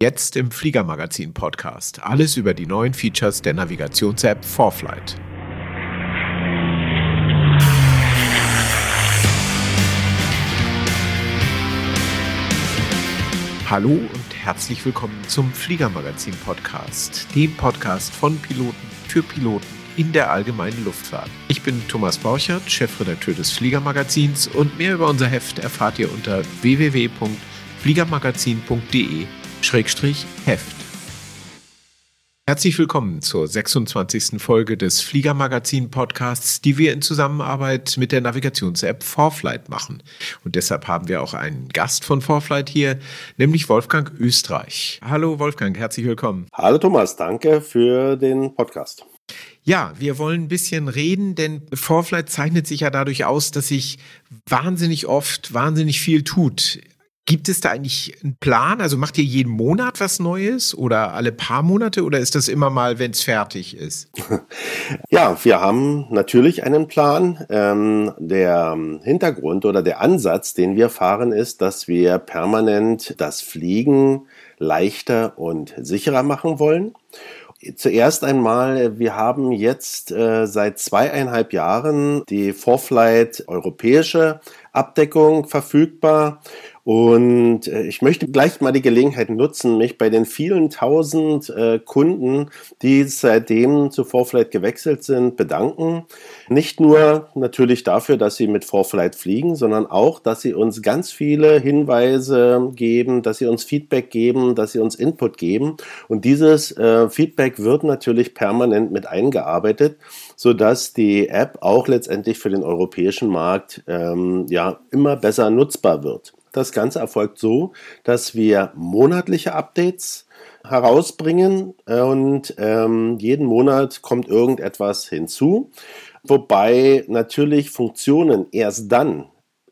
Jetzt im Fliegermagazin Podcast. Alles über die neuen Features der Navigations-App ForFlight. Hallo und herzlich willkommen zum Fliegermagazin Podcast, dem Podcast von Piloten für Piloten in der allgemeinen Luftfahrt. Ich bin Thomas Borchert, Chefredakteur des Fliegermagazins und mehr über unser Heft erfahrt ihr unter www.fliegermagazin.de Heft. Herzlich willkommen zur 26. Folge des Fliegermagazin Podcasts, die wir in Zusammenarbeit mit der Navigations-App Forflight machen. Und deshalb haben wir auch einen Gast von Forflight hier, nämlich Wolfgang Österreich. Hallo Wolfgang, herzlich willkommen. Hallo Thomas, danke für den Podcast. Ja, wir wollen ein bisschen reden, denn Forflight zeichnet sich ja dadurch aus, dass sich wahnsinnig oft wahnsinnig viel tut Gibt es da eigentlich einen Plan? Also macht ihr jeden Monat was Neues oder alle paar Monate oder ist das immer mal, wenn es fertig ist? Ja, wir haben natürlich einen Plan. Ähm, der Hintergrund oder der Ansatz, den wir fahren, ist, dass wir permanent das Fliegen leichter und sicherer machen wollen. Zuerst einmal, wir haben jetzt äh, seit zweieinhalb Jahren die Vorflight europäische Abdeckung verfügbar und äh, ich möchte gleich mal die Gelegenheit nutzen, mich bei den vielen tausend äh, Kunden, die seitdem zu Vorflight gewechselt sind, bedanken. Nicht nur natürlich dafür, dass sie mit Vorflight fliegen, sondern auch, dass sie uns ganz viele Hinweise geben, dass sie uns Feedback geben, dass sie uns Input geben. Und dieses äh, Feedback wird natürlich permanent mit eingearbeitet, sodass die App auch letztendlich für den europäischen Markt ähm, ja immer besser nutzbar wird. Das Ganze erfolgt so, dass wir monatliche Updates herausbringen und ähm, jeden Monat kommt irgendetwas hinzu, wobei natürlich Funktionen erst dann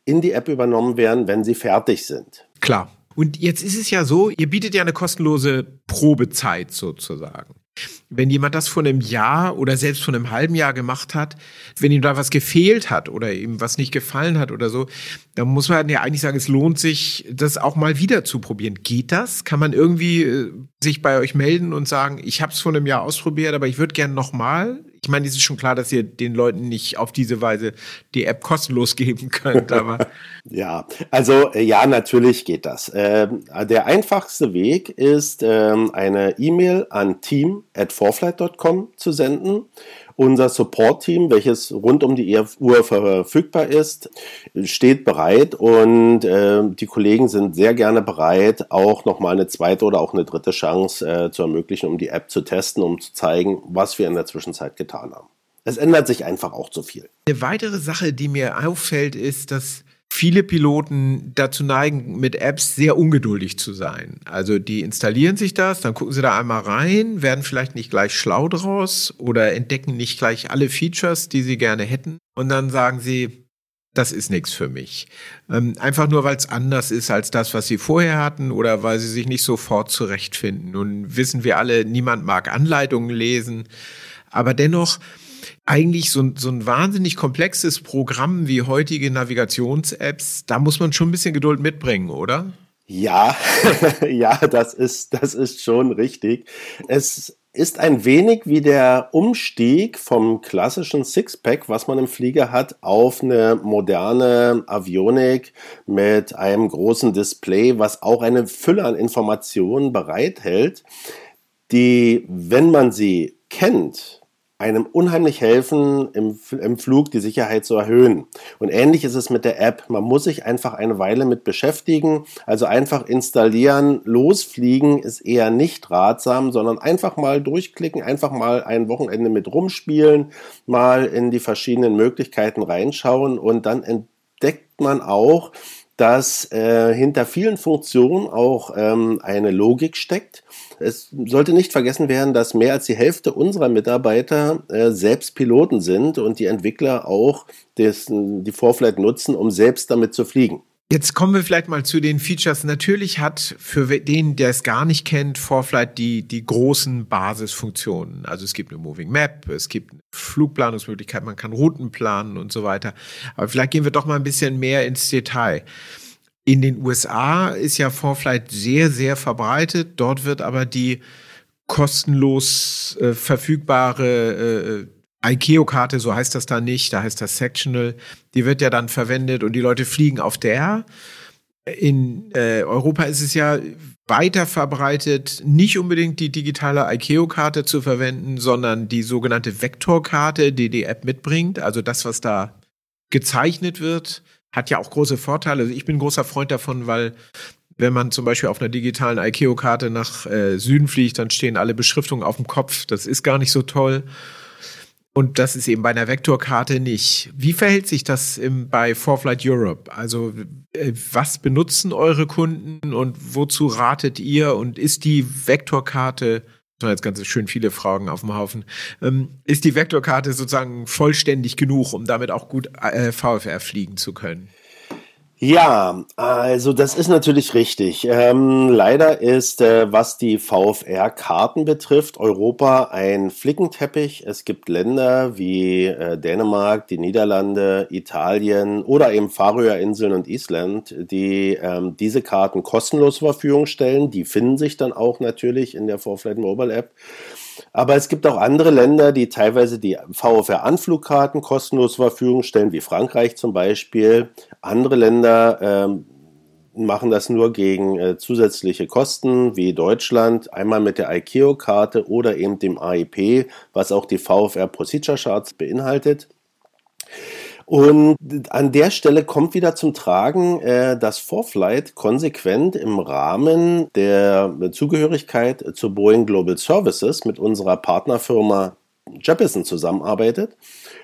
in die App übernommen werden, wenn sie fertig sind. Klar. Und jetzt ist es ja so, ihr bietet ja eine kostenlose Probezeit sozusagen. Wenn jemand das vor einem Jahr oder selbst vor einem halben Jahr gemacht hat, wenn ihm da was gefehlt hat oder ihm was nicht gefallen hat oder so, dann muss man ja eigentlich sagen, es lohnt sich, das auch mal wieder zu probieren. Geht das? Kann man irgendwie äh, sich bei euch melden und sagen, ich habe es vor einem Jahr ausprobiert, aber ich würde gerne nochmal? Ich meine, es ist schon klar, dass ihr den Leuten nicht auf diese Weise die App kostenlos geben könnt, aber. ja, also äh, ja, natürlich geht das. Ähm, der einfachste Weg ist, ähm, eine E-Mail an team.forflight.com zu senden unser Support-Team, welches rund um die Uhr verfügbar ist, steht bereit und äh, die Kollegen sind sehr gerne bereit, auch nochmal eine zweite oder auch eine dritte Chance äh, zu ermöglichen, um die App zu testen, um zu zeigen, was wir in der Zwischenzeit getan haben. Es ändert sich einfach auch zu viel. Eine weitere Sache, die mir auffällt, ist, dass viele Piloten dazu neigen, mit Apps sehr ungeduldig zu sein. Also die installieren sich das, dann gucken sie da einmal rein, werden vielleicht nicht gleich schlau draus oder entdecken nicht gleich alle Features, die sie gerne hätten. Und dann sagen sie, das ist nichts für mich. Ähm, einfach nur, weil es anders ist als das, was sie vorher hatten oder weil sie sich nicht sofort zurechtfinden. Nun wissen wir alle, niemand mag Anleitungen lesen, aber dennoch eigentlich so, so ein wahnsinnig komplexes Programm wie heutige Navigations-Apps, da muss man schon ein bisschen Geduld mitbringen, oder? Ja, ja, das ist, das ist schon richtig. Es ist ein wenig wie der Umstieg vom klassischen Sixpack, was man im Flieger hat, auf eine moderne Avionik mit einem großen Display, was auch eine Fülle an Informationen bereithält, die, wenn man sie kennt, einem unheimlich helfen, im, im Flug die Sicherheit zu erhöhen. Und ähnlich ist es mit der App. Man muss sich einfach eine Weile mit beschäftigen. Also einfach installieren, losfliegen ist eher nicht ratsam, sondern einfach mal durchklicken, einfach mal ein Wochenende mit rumspielen, mal in die verschiedenen Möglichkeiten reinschauen und dann entdeckt man auch, dass äh, hinter vielen Funktionen auch ähm, eine Logik steckt. Es sollte nicht vergessen werden, dass mehr als die Hälfte unserer Mitarbeiter äh, selbst Piloten sind und die Entwickler auch des, die Vorflight nutzen, um selbst damit zu fliegen. Jetzt kommen wir vielleicht mal zu den Features. Natürlich hat für den, der es gar nicht kennt, Forflight die, die großen Basisfunktionen. Also es gibt eine Moving Map, es gibt eine Flugplanungsmöglichkeit, man kann Routen planen und so weiter. Aber vielleicht gehen wir doch mal ein bisschen mehr ins Detail. In den USA ist ja Vorflight sehr, sehr verbreitet. Dort wird aber die kostenlos äh, verfügbare äh, ICAO-Karte, so heißt das da nicht, da heißt das Sectional, die wird ja dann verwendet und die Leute fliegen auf der. In äh, Europa ist es ja weiter verbreitet, nicht unbedingt die digitale ICAO-Karte zu verwenden, sondern die sogenannte Vektorkarte, die die App mitbringt. Also das, was da gezeichnet wird, hat ja auch große Vorteile. Also ich bin großer Freund davon, weil wenn man zum Beispiel auf einer digitalen ICAO-Karte nach äh, Süden fliegt, dann stehen alle Beschriftungen auf dem Kopf. Das ist gar nicht so toll. Und das ist eben bei einer Vektorkarte nicht. Wie verhält sich das im, bei Forflight Europe? Also äh, was benutzen eure Kunden und wozu ratet ihr? Und ist die Vektorkarte, jetzt ganz schön viele Fragen auf dem Haufen, ähm, ist die Vektorkarte sozusagen vollständig genug, um damit auch gut äh, VFR fliegen zu können? Ja, also das ist natürlich richtig. Ähm, leider ist, äh, was die VFR-Karten betrifft, Europa ein Flickenteppich. Es gibt Länder wie äh, Dänemark, die Niederlande, Italien oder eben Färöerinseln und Island, die ähm, diese Karten kostenlos zur Verfügung stellen. Die finden sich dann auch natürlich in der Vorflight Mobile App. Aber es gibt auch andere Länder, die teilweise die VFR-Anflugkarten kostenlos zur Verfügung stellen, wie Frankreich zum Beispiel. Andere Länder ähm, machen das nur gegen äh, zusätzliche Kosten, wie Deutschland, einmal mit der ICAO-Karte oder eben dem AIP, was auch die VFR Procedure Charts beinhaltet. Und an der Stelle kommt wieder zum Tragen, äh, dass Forflight konsequent im Rahmen der Zugehörigkeit zu Boeing Global Services mit unserer Partnerfirma Jeppesen zusammenarbeitet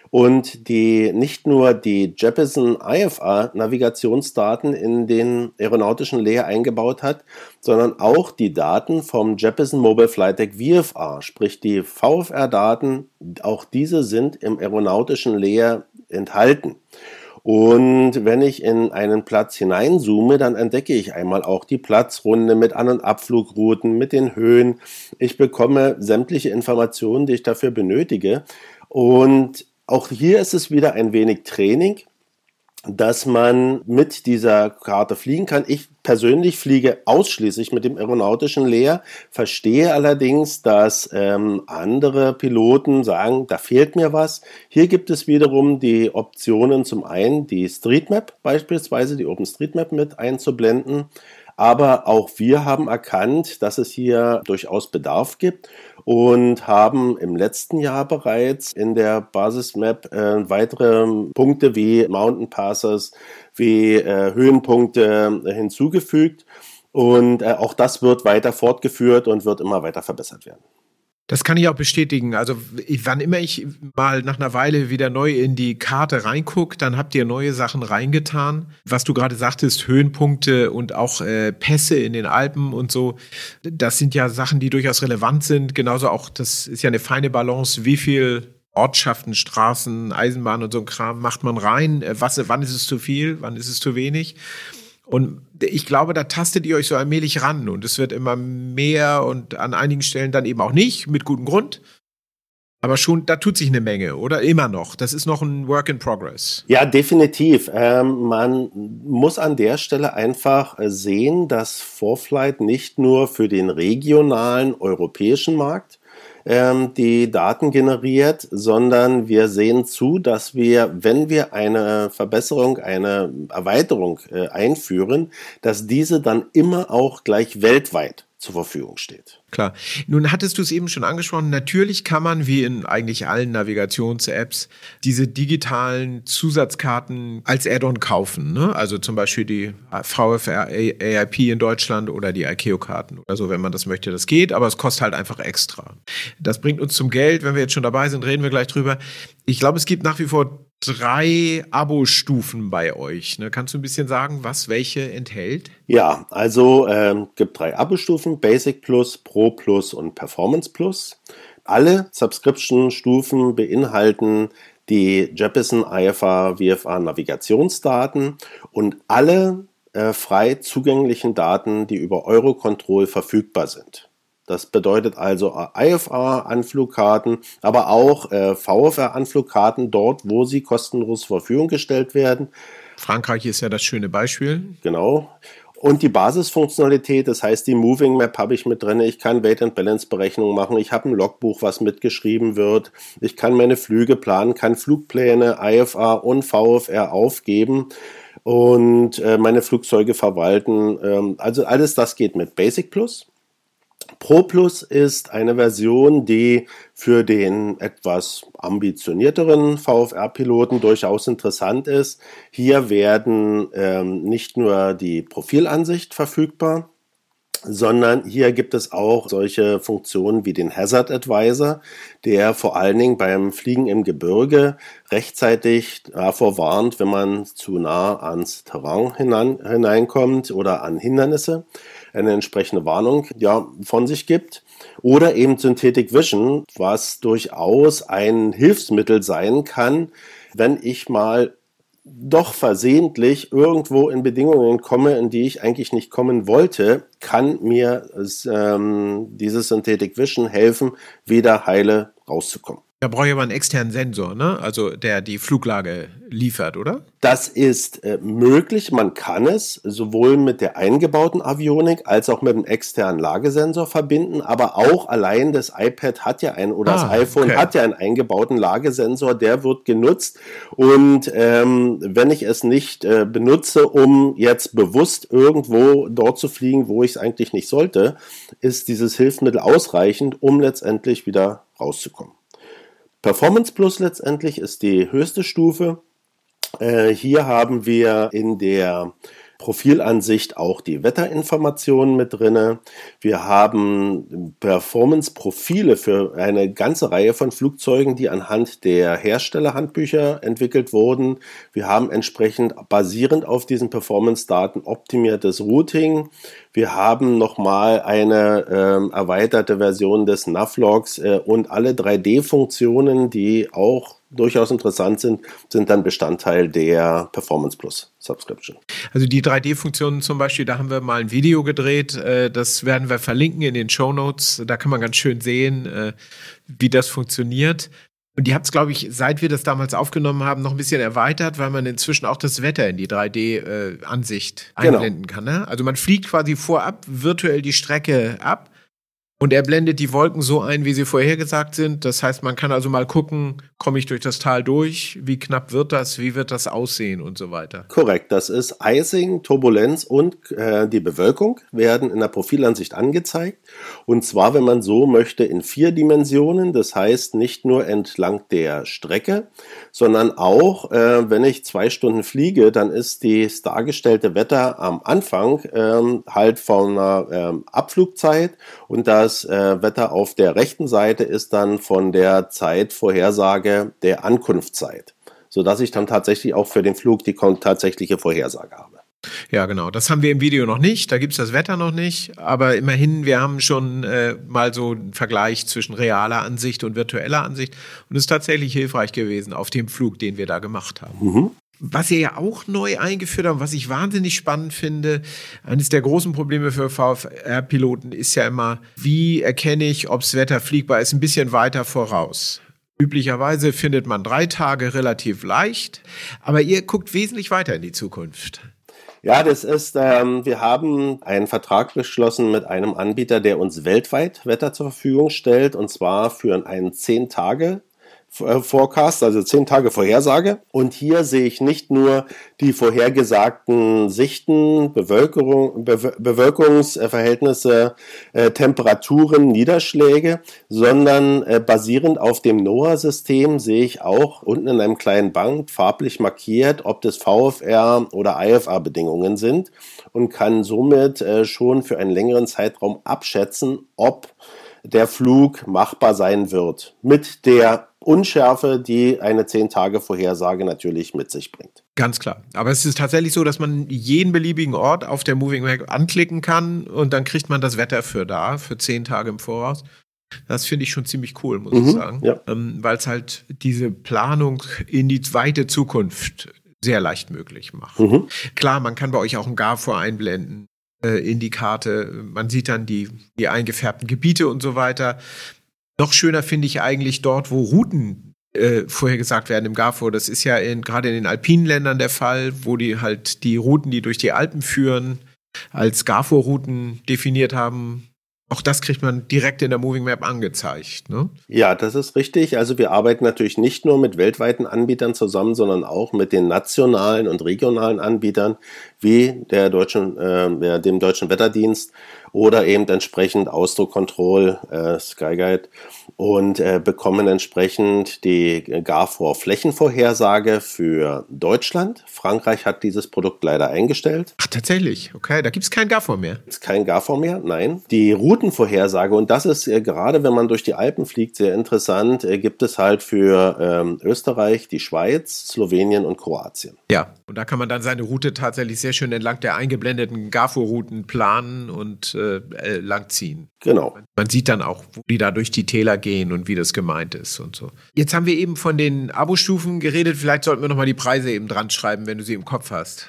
und die nicht nur die Jeppesen IFA Navigationsdaten in den aeronautischen Layer eingebaut hat, sondern auch die Daten vom Jeppesen Mobile Flight Deck VFR, sprich die VFR Daten, auch diese sind im aeronautischen Layer enthalten. Und wenn ich in einen Platz hineinzoome, dann entdecke ich einmal auch die Platzrunde mit An- und Abflugrouten, mit den Höhen. Ich bekomme sämtliche Informationen, die ich dafür benötige. Und auch hier ist es wieder ein wenig Training dass man mit dieser Karte fliegen kann. Ich persönlich fliege ausschließlich mit dem aeronautischen Leer, verstehe allerdings, dass ähm, andere Piloten sagen, da fehlt mir was. Hier gibt es wiederum die Optionen, zum einen die Streetmap beispielsweise, die OpenStreetMap mit einzublenden. Aber auch wir haben erkannt, dass es hier durchaus Bedarf gibt und haben im letzten Jahr bereits in der Basismap äh, weitere Punkte wie Mountain Passes, wie äh, Höhenpunkte äh, hinzugefügt. Und äh, auch das wird weiter fortgeführt und wird immer weiter verbessert werden. Das kann ich auch bestätigen. Also wann immer ich mal nach einer Weile wieder neu in die Karte reingucke, dann habt ihr neue Sachen reingetan. Was du gerade sagtest, Höhenpunkte und auch äh, Pässe in den Alpen und so, das sind ja Sachen, die durchaus relevant sind. Genauso auch, das ist ja eine feine Balance, wie viel Ortschaften, Straßen, Eisenbahnen und so ein Kram macht man rein. Äh, was, wann ist es zu viel, wann ist es zu wenig? Und ich glaube, da tastet ihr euch so allmählich ran und es wird immer mehr und an einigen Stellen dann eben auch nicht, mit gutem Grund. Aber schon, da tut sich eine Menge, oder? Immer noch. Das ist noch ein Work in Progress. Ja, definitiv. Ähm, man muss an der Stelle einfach sehen, dass Vorflight nicht nur für den regionalen europäischen Markt ähm, die Daten generiert, sondern wir sehen zu, dass wir, wenn wir eine Verbesserung, eine Erweiterung äh, einführen, dass diese dann immer auch gleich weltweit zur Verfügung steht. Klar. Nun hattest du es eben schon angesprochen. Natürlich kann man, wie in eigentlich allen Navigations-Apps, diese digitalen Zusatzkarten als Add-on kaufen. Ne? Also zum Beispiel die VFR AIP in Deutschland oder die ICAO-Karten oder so, wenn man das möchte. Das geht, aber es kostet halt einfach extra. Das bringt uns zum Geld. Wenn wir jetzt schon dabei sind, reden wir gleich drüber. Ich glaube, es gibt nach wie vor drei Abo-Stufen bei euch. Ne? Kannst du ein bisschen sagen, was welche enthält? Ja, also ähm, gibt drei Abo-Stufen: Basic Plus, Pro Plus und Performance Plus. Alle Subscription-Stufen beinhalten die Jeppesen IFA VFA Navigationsdaten und alle äh, frei zugänglichen Daten, die über Eurocontrol verfügbar sind. Das bedeutet also IFA-Anflugkarten, aber auch äh, VFR-Anflugkarten dort, wo sie kostenlos zur Verfügung gestellt werden. Frankreich ist ja das schöne Beispiel. Genau. Und die Basisfunktionalität, das heißt, die Moving Map habe ich mit drin. Ich kann Weight and Balance Berechnungen machen. Ich habe ein Logbuch, was mitgeschrieben wird. Ich kann meine Flüge planen, kann Flugpläne, IFR und VFR aufgeben und äh, meine Flugzeuge verwalten. Ähm, also alles das geht mit Basic Plus. Pro Plus ist eine Version, die für den etwas ambitionierteren VFR-Piloten durchaus interessant ist. Hier werden ähm, nicht nur die Profilansicht verfügbar, sondern hier gibt es auch solche Funktionen wie den Hazard Advisor, der vor allen Dingen beim Fliegen im Gebirge rechtzeitig davor warnt, wenn man zu nah ans Terrain hinein, hineinkommt oder an Hindernisse eine entsprechende Warnung ja, von sich gibt. Oder eben Synthetic Vision, was durchaus ein Hilfsmittel sein kann, wenn ich mal doch versehentlich irgendwo in Bedingungen komme, in die ich eigentlich nicht kommen wollte, kann mir ähm, dieses Synthetic Vision helfen, wieder heile rauszukommen. Da brauche ich aber einen externen Sensor, ne? Also der die Fluglage liefert, oder? Das ist äh, möglich. Man kann es sowohl mit der eingebauten Avionik als auch mit dem externen Lagesensor verbinden. Aber auch allein das iPad hat ja einen oder ah, das iPhone okay. hat ja einen eingebauten Lagesensor. Der wird genutzt. Und ähm, wenn ich es nicht äh, benutze, um jetzt bewusst irgendwo dort zu fliegen, wo ich es eigentlich nicht sollte, ist dieses Hilfsmittel ausreichend, um letztendlich wieder rauszukommen. Performance Plus letztendlich ist die höchste Stufe. Äh, hier haben wir in der Profilansicht auch die Wetterinformationen mit drinne. Wir haben Performance-Profile für eine ganze Reihe von Flugzeugen, die anhand der Herstellerhandbücher entwickelt wurden. Wir haben entsprechend basierend auf diesen Performance-Daten optimiertes Routing. Wir haben nochmal eine äh, erweiterte Version des Navlogs äh, und alle 3D-Funktionen, die auch durchaus interessant sind, sind dann Bestandteil der Performance Plus Subscription. Also die 3D-Funktionen zum Beispiel, da haben wir mal ein Video gedreht, äh, das werden wir verlinken in den Show Notes. Da kann man ganz schön sehen, äh, wie das funktioniert. Und die hat es, glaube ich, seit wir das damals aufgenommen haben, noch ein bisschen erweitert, weil man inzwischen auch das Wetter in die 3D-Ansicht äh, genau. einblenden genau. kann. Ne? Also man fliegt quasi vorab virtuell die Strecke ab und er blendet die Wolken so ein, wie sie vorhergesagt sind. Das heißt, man kann also mal gucken, komme ich durch das Tal durch? Wie knapp wird das? Wie wird das aussehen und so weiter? Korrekt. Das ist Icing, Turbulenz und äh, die Bewölkung werden in der Profilansicht angezeigt. Und zwar, wenn man so möchte, in vier Dimensionen. Das heißt, nicht nur entlang der Strecke, sondern auch, äh, wenn ich zwei Stunden fliege, dann ist das dargestellte Wetter am Anfang äh, halt von einer ähm, Abflugzeit und das das äh, Wetter auf der rechten Seite ist dann von der Zeitvorhersage der Ankunftszeit, sodass ich dann tatsächlich auch für den Flug die tatsächliche Vorhersage habe. Ja, genau. Das haben wir im Video noch nicht. Da gibt es das Wetter noch nicht. Aber immerhin, wir haben schon äh, mal so einen Vergleich zwischen realer Ansicht und virtueller Ansicht. Und es ist tatsächlich hilfreich gewesen auf dem Flug, den wir da gemacht haben. Mhm. Was ihr ja auch neu eingeführt habt, was ich wahnsinnig spannend finde, eines der großen Probleme für VFR-Piloten ist ja immer, wie erkenne ich, ob das Wetter fliegbar ist, ein bisschen weiter voraus. Üblicherweise findet man drei Tage relativ leicht, aber ihr guckt wesentlich weiter in die Zukunft. Ja, das ist, ähm, wir haben einen Vertrag beschlossen mit einem Anbieter, der uns weltweit Wetter zur Verfügung stellt, und zwar für einen zehn Tage Forecast, also zehn Tage Vorhersage. Und hier sehe ich nicht nur die vorhergesagten Sichten, Bewölkerung, Be Bewölkungsverhältnisse, äh, Temperaturen, Niederschläge, sondern äh, basierend auf dem NOAA-System sehe ich auch unten in einem kleinen Bank farblich markiert, ob das VFR oder IFR-Bedingungen sind und kann somit äh, schon für einen längeren Zeitraum abschätzen, ob der Flug machbar sein wird. Mit der Unschärfe, die eine 10-Tage-Vorhersage natürlich mit sich bringt. Ganz klar. Aber es ist tatsächlich so, dass man jeden beliebigen Ort auf der Moving Map anklicken kann und dann kriegt man das Wetter für da, für 10 Tage im Voraus. Das finde ich schon ziemlich cool, muss mhm, ich sagen. Ja. Ähm, Weil es halt diese Planung in die weite Zukunft sehr leicht möglich macht. Mhm. Klar, man kann bei euch auch ein GAFOR einblenden äh, in die Karte. Man sieht dann die, die eingefärbten Gebiete und so weiter. Noch schöner finde ich eigentlich dort, wo Routen äh, vorhergesagt werden im GAFO. Das ist ja gerade in den alpinen Ländern der Fall, wo die halt die Routen, die durch die Alpen führen, als GAFO-Routen definiert haben. Auch das kriegt man direkt in der Moving Map angezeigt. Ne? Ja, das ist richtig. Also wir arbeiten natürlich nicht nur mit weltweiten Anbietern zusammen, sondern auch mit den nationalen und regionalen Anbietern wie der deutschen, äh, dem deutschen Wetterdienst oder eben entsprechend Austro Control, äh, Skyguide und äh, bekommen entsprechend die GAFOR Flächenvorhersage für Deutschland. Frankreich hat dieses Produkt leider eingestellt. Ach, tatsächlich. Okay, da gibt es kein GAFOR mehr. Ist kein GAFOR mehr, nein. Die Routenvorhersage, und das ist äh, gerade, wenn man durch die Alpen fliegt, sehr interessant, äh, gibt es halt für ähm, Österreich, die Schweiz, Slowenien und Kroatien. Ja, und da kann man dann seine Route tatsächlich sehr schön entlang der eingeblendeten GAFOR-Routen planen und äh, äh langziehen. Genau. Man sieht dann auch, wo die da durch die Täler gehen und wie das gemeint ist und so. Jetzt haben wir eben von den Abo-Stufen geredet. Vielleicht sollten wir nochmal die Preise eben dran schreiben, wenn du sie im Kopf hast.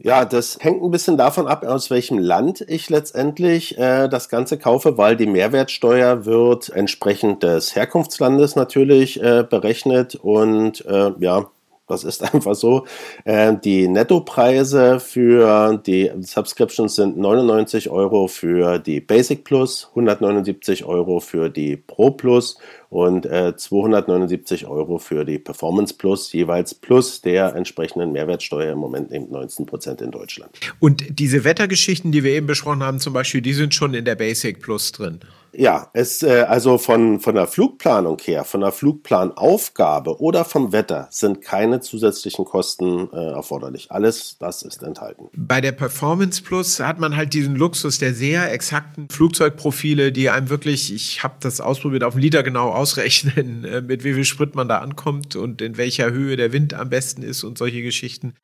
Ja, das hängt ein bisschen davon ab, aus welchem Land ich letztendlich äh, das Ganze kaufe, weil die Mehrwertsteuer wird entsprechend des Herkunftslandes natürlich äh, berechnet und äh, ja, das ist einfach so. Äh, die Nettopreise für die Subscriptions sind 99 Euro für die Basic Plus, 179 Euro für die Pro Plus und äh, 279 Euro für die Performance Plus, jeweils plus der entsprechenden Mehrwertsteuer im Moment eben 19 Prozent in Deutschland. Und diese Wettergeschichten, die wir eben besprochen haben, zum Beispiel, die sind schon in der Basic Plus drin. Ja, es äh, also von von der Flugplanung her, von der Flugplanaufgabe oder vom Wetter sind keine zusätzlichen Kosten äh, erforderlich. Alles das ist enthalten. Bei der Performance Plus hat man halt diesen Luxus der sehr exakten Flugzeugprofile, die einem wirklich, ich habe das ausprobiert, auf den Liter genau ausrechnen, äh, mit wie viel Sprit man da ankommt und in welcher Höhe der Wind am besten ist und solche Geschichten.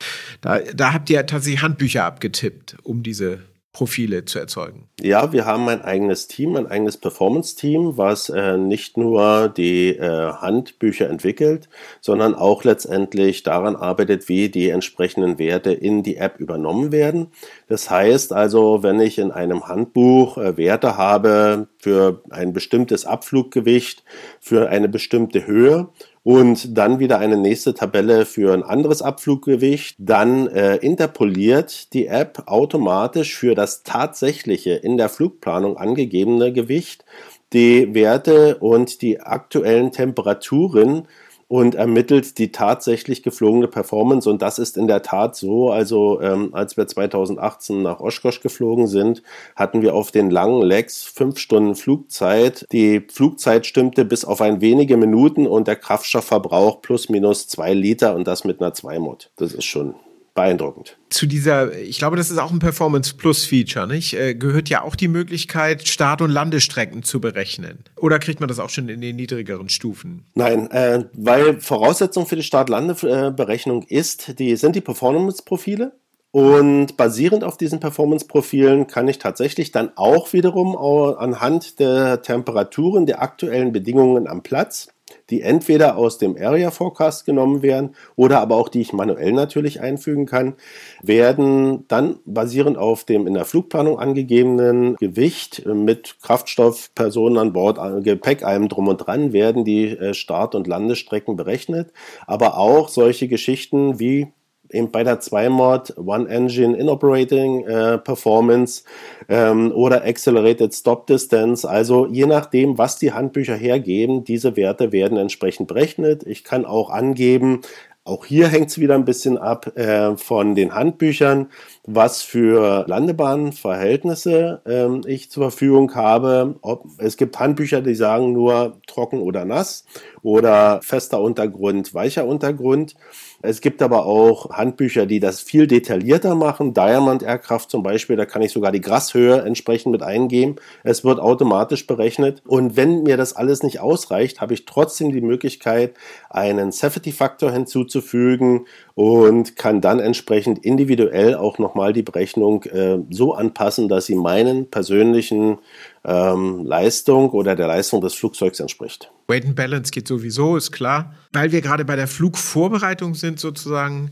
Da, da habt ihr tatsächlich Handbücher abgetippt, um diese Profile zu erzeugen? Ja, wir haben ein eigenes Team, ein eigenes Performance-Team, was äh, nicht nur die äh, Handbücher entwickelt, sondern auch letztendlich daran arbeitet, wie die entsprechenden Werte in die App übernommen werden. Das heißt also, wenn ich in einem Handbuch äh, Werte habe für ein bestimmtes Abfluggewicht, für eine bestimmte Höhe und dann wieder eine nächste Tabelle für ein anderes Abfluggewicht. Dann äh, interpoliert die App automatisch für das tatsächliche in der Flugplanung angegebene Gewicht die Werte und die aktuellen Temperaturen und ermittelt die tatsächlich geflogene Performance. Und das ist in der Tat so. Also ähm, als wir 2018 nach Oshkosh geflogen sind, hatten wir auf den langen Legs fünf Stunden Flugzeit. Die Flugzeit stimmte bis auf ein wenige Minuten und der Kraftstoffverbrauch plus minus zwei Liter und das mit einer 2-Mod. Das ist schon beeindruckend. Zu dieser, ich glaube, das ist auch ein Performance Plus Feature, nicht? Äh, gehört ja auch die Möglichkeit, Start- und Landestrecken zu berechnen. Oder kriegt man das auch schon in den niedrigeren Stufen? Nein, äh, weil Voraussetzung für die Start-Lande-Berechnung ist, die sind die Performance-Profile. Und basierend auf diesen Performance-Profilen kann ich tatsächlich dann auch wiederum anhand der Temperaturen der aktuellen Bedingungen am Platz die entweder aus dem Area Forecast genommen werden oder aber auch die ich manuell natürlich einfügen kann, werden dann basierend auf dem in der Flugplanung angegebenen Gewicht mit Kraftstoff, Personen an Bord, Gepäck, allem drum und dran, werden die äh, Start- und Landestrecken berechnet. Aber auch solche Geschichten wie eben bei der 2-Mod One Engine in Operating äh, Performance ähm, oder Accelerated Stop Distance. Also je nachdem, was die Handbücher hergeben, diese Werte werden entsprechend berechnet. Ich kann auch angeben, auch hier hängt es wieder ein bisschen ab äh, von den Handbüchern, was für Landebahnverhältnisse ähm, ich zur Verfügung habe. Ob, es gibt Handbücher, die sagen nur trocken oder nass oder fester Untergrund, weicher Untergrund. Es gibt aber auch Handbücher, die das viel detaillierter machen. Diamond Aircraft zum Beispiel, da kann ich sogar die Grashöhe entsprechend mit eingeben. Es wird automatisch berechnet. Und wenn mir das alles nicht ausreicht, habe ich trotzdem die Möglichkeit, einen Safety-Faktor hinzuzufügen und kann dann entsprechend individuell auch nochmal die Berechnung äh, so anpassen, dass sie meinen persönlichen ähm, Leistung oder der Leistung des Flugzeugs entspricht. Weight and Balance geht sowieso, ist klar. Weil wir gerade bei der Flugvorbereitung sind, sozusagen.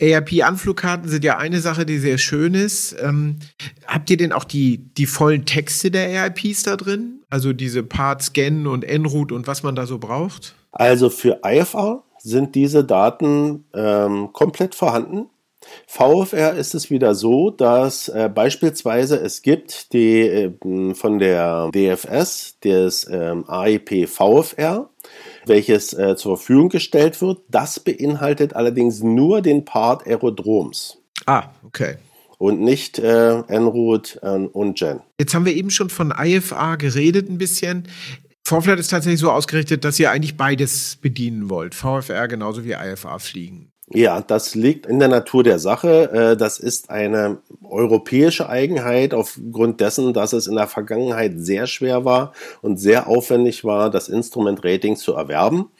ARP-Anflugkarten sind ja eine Sache, die sehr schön ist. Ähm, habt ihr denn auch die, die vollen Texte der ARPs da drin? Also diese Part, Scan und En-Route und was man da so braucht? Also für IFR sind diese Daten ähm, komplett vorhanden. VFR ist es wieder so, dass äh, beispielsweise es gibt die äh, von der DFS das ähm, AIP VFR, welches äh, zur Verfügung gestellt wird. Das beinhaltet allerdings nur den Part Aerodroms. Ah, okay. Und nicht äh, Enroute äh, und Gen. Jetzt haben wir eben schon von IFA geredet ein bisschen. Vorflight ist tatsächlich so ausgerichtet, dass ihr eigentlich beides bedienen wollt. VFR genauso wie IFA fliegen. Ja, das liegt in der Natur der Sache. Äh, das ist eine europäische Eigenheit aufgrund dessen, dass es in der Vergangenheit sehr schwer war und sehr aufwendig war, das Instrument Rating zu erwerben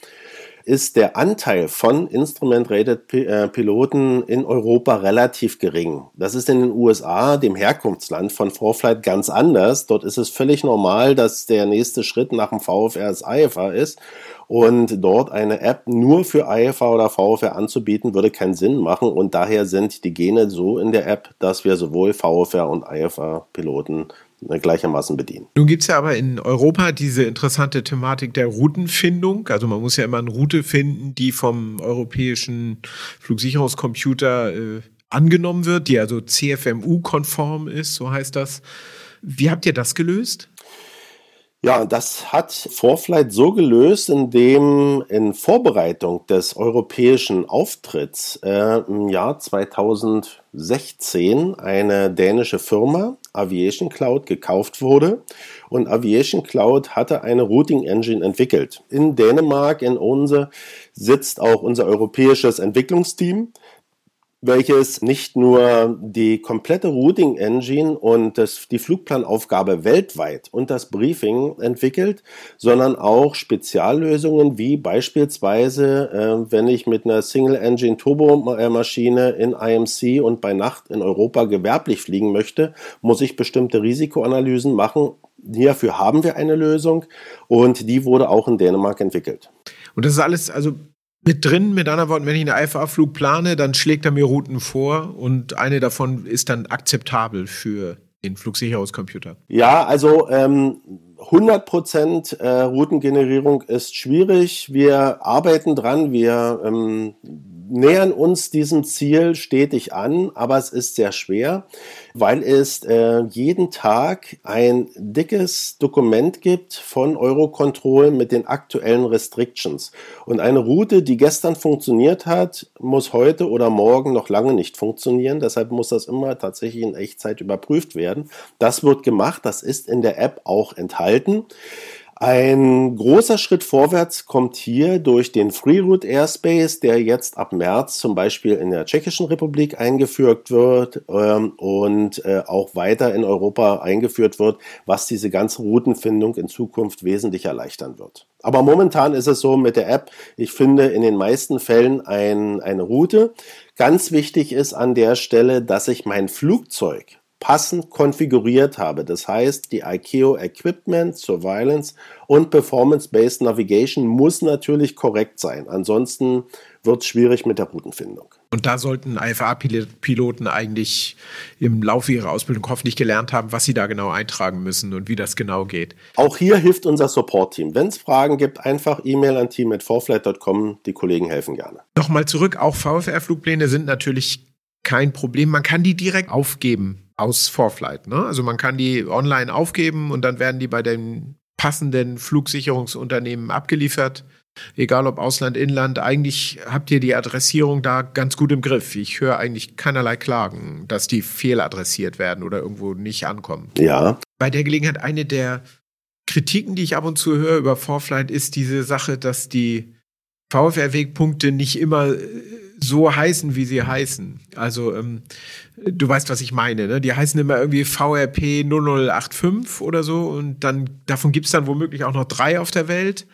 ist der Anteil von Instrument-Rated-Piloten in Europa relativ gering. Das ist in den USA, dem Herkunftsland von Vorflight, ganz anders. Dort ist es völlig normal, dass der nächste Schritt nach dem VFR das IFR ist. Und dort eine App nur für IFA oder VFR anzubieten, würde keinen Sinn machen. Und daher sind die Gene so in der App, dass wir sowohl VFR und IFA-Piloten gleichermaßen bedienen. Nun gibt es ja aber in Europa diese interessante Thematik der Routenfindung. Also man muss ja immer eine Route finden, die vom europäischen Flugsicherungscomputer äh, angenommen wird, die also CFMU-konform ist, so heißt das. Wie habt ihr das gelöst? Ja, das hat Vorflight so gelöst, indem in Vorbereitung des europäischen Auftritts äh, im Jahr 2016 eine dänische Firma, Aviation Cloud, gekauft wurde. Und Aviation Cloud hatte eine Routing Engine entwickelt. In Dänemark, in Onse, sitzt auch unser europäisches Entwicklungsteam welches nicht nur die komplette Routing Engine und das, die Flugplanaufgabe weltweit und das Briefing entwickelt, sondern auch Speziallösungen wie beispielsweise, äh, wenn ich mit einer Single Engine Turbomaschine in IMC und bei Nacht in Europa gewerblich fliegen möchte, muss ich bestimmte Risikoanalysen machen. Hierfür haben wir eine Lösung und die wurde auch in Dänemark entwickelt. Und das ist alles, also mit drin. Mit anderen Worten, wenn ich einen IFA-Flug plane, dann schlägt er mir Routen vor und eine davon ist dann akzeptabel für den Flugsicherungscomputer. Ja, also ähm, 100% äh, Routengenerierung ist schwierig. Wir arbeiten dran, wir ähm, nähern uns diesem Ziel stetig an, aber es ist sehr schwer, weil es äh, jeden Tag ein dickes Dokument gibt von Eurocontrol mit den aktuellen Restrictions. Und eine Route, die gestern funktioniert hat, muss heute oder morgen noch lange nicht funktionieren. Deshalb muss das immer tatsächlich in Echtzeit überprüft werden. Das wird gemacht, das ist in der App auch enthalten. Ein großer Schritt vorwärts kommt hier durch den Freeroute Airspace, der jetzt ab März zum Beispiel in der Tschechischen Republik eingeführt wird ähm, und äh, auch weiter in Europa eingeführt wird, was diese ganze Routenfindung in Zukunft wesentlich erleichtern wird. Aber momentan ist es so mit der App, ich finde in den meisten Fällen ein, eine Route. Ganz wichtig ist an der Stelle, dass ich mein Flugzeug passend konfiguriert habe. Das heißt, die ICAO Equipment, Surveillance und Performance-Based Navigation muss natürlich korrekt sein. Ansonsten wird es schwierig mit der Routenfindung. Und da sollten IFA-Piloten eigentlich im Laufe ihrer Ausbildung hoffentlich gelernt haben, was sie da genau eintragen müssen und wie das genau geht. Auch hier hilft unser Support-Team. Wenn es Fragen gibt, einfach E-Mail an team.forflight.com. Die Kollegen helfen gerne. Nochmal zurück, auch VFR-Flugpläne sind natürlich kein Problem. Man kann die direkt aufgeben aus Vorflight. Ne? Also man kann die online aufgeben und dann werden die bei den passenden Flugsicherungsunternehmen abgeliefert. Egal ob Ausland, Inland, eigentlich habt ihr die Adressierung da ganz gut im Griff. Ich höre eigentlich keinerlei Klagen, dass die fehladressiert werden oder irgendwo nicht ankommen. Ja. Bei der Gelegenheit eine der Kritiken, die ich ab und zu höre über Vorflight, ist diese Sache, dass die VfR-Wegpunkte nicht immer äh, so heißen, wie sie heißen. Also ähm, du weißt, was ich meine. Ne? Die heißen immer irgendwie VRP 0085 oder so und dann davon gibt's dann womöglich auch noch drei auf der Welt.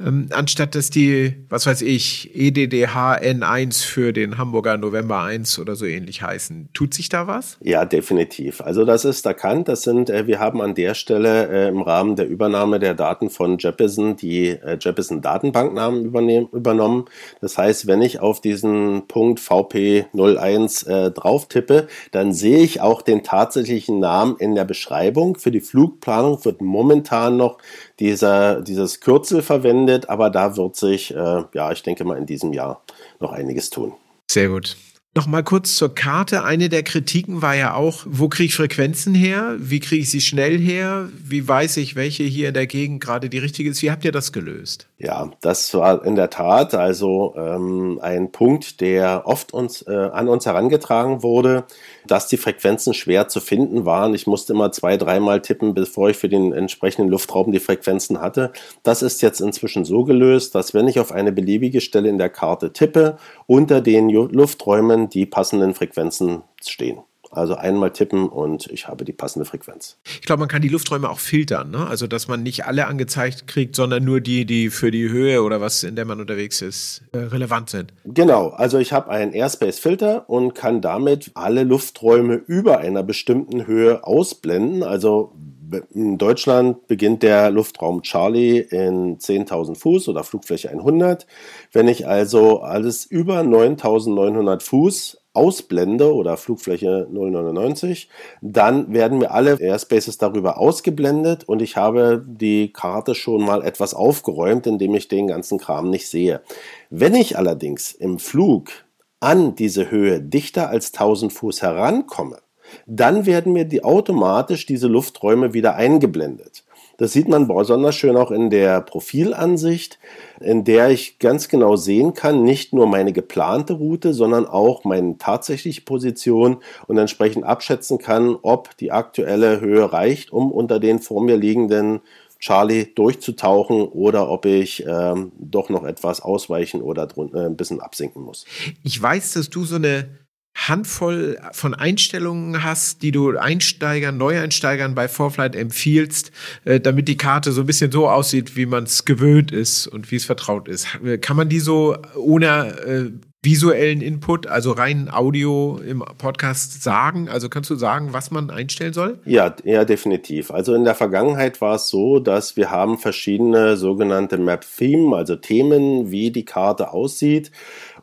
Ähm, anstatt dass die, was weiß ich, EDDH N1 für den Hamburger November 1 oder so ähnlich heißen. Tut sich da was? Ja, definitiv. Also das ist erkannt. Das sind, äh, wir haben an der Stelle äh, im Rahmen der Übernahme der Daten von Jeppesen die äh, Jeppesen Datenbanknamen übernommen. Das heißt, wenn ich auf diesen Punkt VP01 äh, drauf tippe, dann sehe ich auch den tatsächlichen Namen in der Beschreibung. Für die Flugplanung wird momentan noch dieser, dieses Kürzel verwendet aber da wird sich, äh, ja, ich denke mal in diesem Jahr noch einiges tun. Sehr gut. Noch mal kurz zur Karte. Eine der Kritiken war ja auch, wo kriege ich Frequenzen her? Wie kriege ich sie schnell her? Wie weiß ich, welche hier in der Gegend gerade die richtige ist? Wie habt ihr das gelöst? Ja, das war in der Tat also ähm, ein Punkt, der oft uns äh, an uns herangetragen wurde, dass die Frequenzen schwer zu finden waren. Ich musste immer zwei, dreimal tippen, bevor ich für den entsprechenden Luftraum die Frequenzen hatte. Das ist jetzt inzwischen so gelöst, dass wenn ich auf eine beliebige Stelle in der Karte tippe, unter den Lufträumen die passenden Frequenzen stehen. Also einmal tippen und ich habe die passende Frequenz. Ich glaube, man kann die Lufträume auch filtern, ne? Also dass man nicht alle angezeigt kriegt, sondern nur die, die für die Höhe oder was, in der man unterwegs ist, äh, relevant sind. Genau, also ich habe einen Airspace-Filter und kann damit alle Lufträume über einer bestimmten Höhe ausblenden. Also in Deutschland beginnt der Luftraum Charlie in 10.000 Fuß oder Flugfläche 100. Wenn ich also alles über 9.900 Fuß ausblende oder Flugfläche 099, dann werden mir alle Airspaces darüber ausgeblendet und ich habe die Karte schon mal etwas aufgeräumt, indem ich den ganzen Kram nicht sehe. Wenn ich allerdings im Flug an diese Höhe dichter als 1000 Fuß herankomme, dann werden mir die automatisch diese Lufträume wieder eingeblendet. Das sieht man besonders schön auch in der Profilansicht, in der ich ganz genau sehen kann, nicht nur meine geplante Route, sondern auch meine tatsächliche Position und entsprechend abschätzen kann, ob die aktuelle Höhe reicht, um unter den vor mir liegenden Charlie durchzutauchen oder ob ich ähm, doch noch etwas ausweichen oder äh, ein bisschen absinken muss. Ich weiß, dass du so eine Handvoll von Einstellungen hast, die du Einsteigern, Neueinsteigern bei Vorflight empfiehlst, äh, damit die Karte so ein bisschen so aussieht, wie man es gewöhnt ist und wie es vertraut ist. Kann man die so ohne äh, visuellen Input, also rein Audio im Podcast sagen? Also kannst du sagen, was man einstellen soll? Ja, ja, definitiv. Also in der Vergangenheit war es so, dass wir haben verschiedene sogenannte Map-Theme, also Themen, wie die Karte aussieht.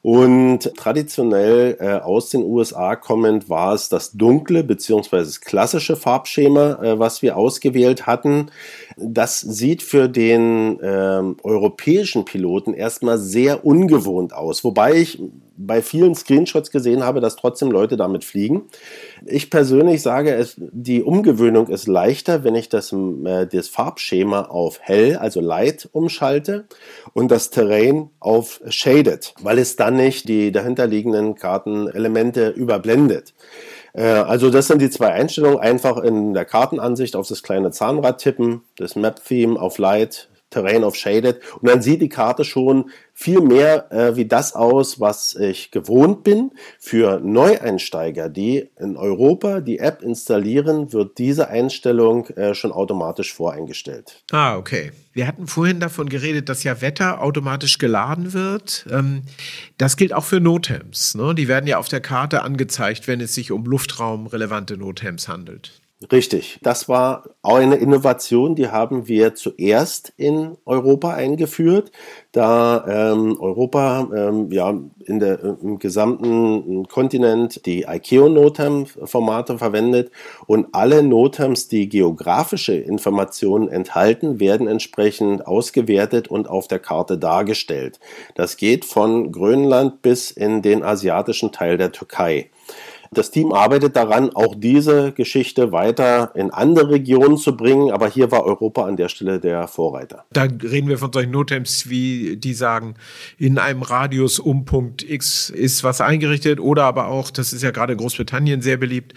Und traditionell äh, aus den USA kommend war es das dunkle beziehungsweise das klassische Farbschema, äh, was wir ausgewählt hatten. Das sieht für den ähm, europäischen Piloten erstmal sehr ungewohnt aus, wobei ich bei vielen Screenshots gesehen habe, dass trotzdem Leute damit fliegen. Ich persönlich sage, es, die Umgewöhnung ist leichter, wenn ich das, äh, das Farbschema auf hell, also light umschalte und das Terrain auf shaded, weil es dann nicht die dahinterliegenden Kartenelemente überblendet. Äh, also das sind die zwei Einstellungen. Einfach in der Kartenansicht auf das kleine Zahnrad tippen, das Map-Theme auf Light, Terrain of Shaded und dann sieht die Karte schon viel mehr äh, wie das aus, was ich gewohnt bin. Für Neueinsteiger, die in Europa die App installieren, wird diese Einstellung äh, schon automatisch voreingestellt. Ah, okay. Wir hatten vorhin davon geredet, dass ja Wetter automatisch geladen wird. Ähm, das gilt auch für Notems. Ne? Die werden ja auf der Karte angezeigt, wenn es sich um luftraumrelevante Notems handelt. Richtig. Das war auch eine Innovation, die haben wir zuerst in Europa eingeführt, da ähm, Europa ähm, ja in der, im gesamten Kontinent die ICAO-NOTAM-Formate verwendet und alle NOTAMs, die geografische Informationen enthalten, werden entsprechend ausgewertet und auf der Karte dargestellt. Das geht von Grönland bis in den asiatischen Teil der Türkei. Das Team arbeitet daran, auch diese Geschichte weiter in andere Regionen zu bringen, aber hier war Europa an der Stelle der Vorreiter. Da reden wir von solchen Notems, wie die sagen, in einem Radius um Punkt X ist was eingerichtet oder aber auch, das ist ja gerade in Großbritannien sehr beliebt,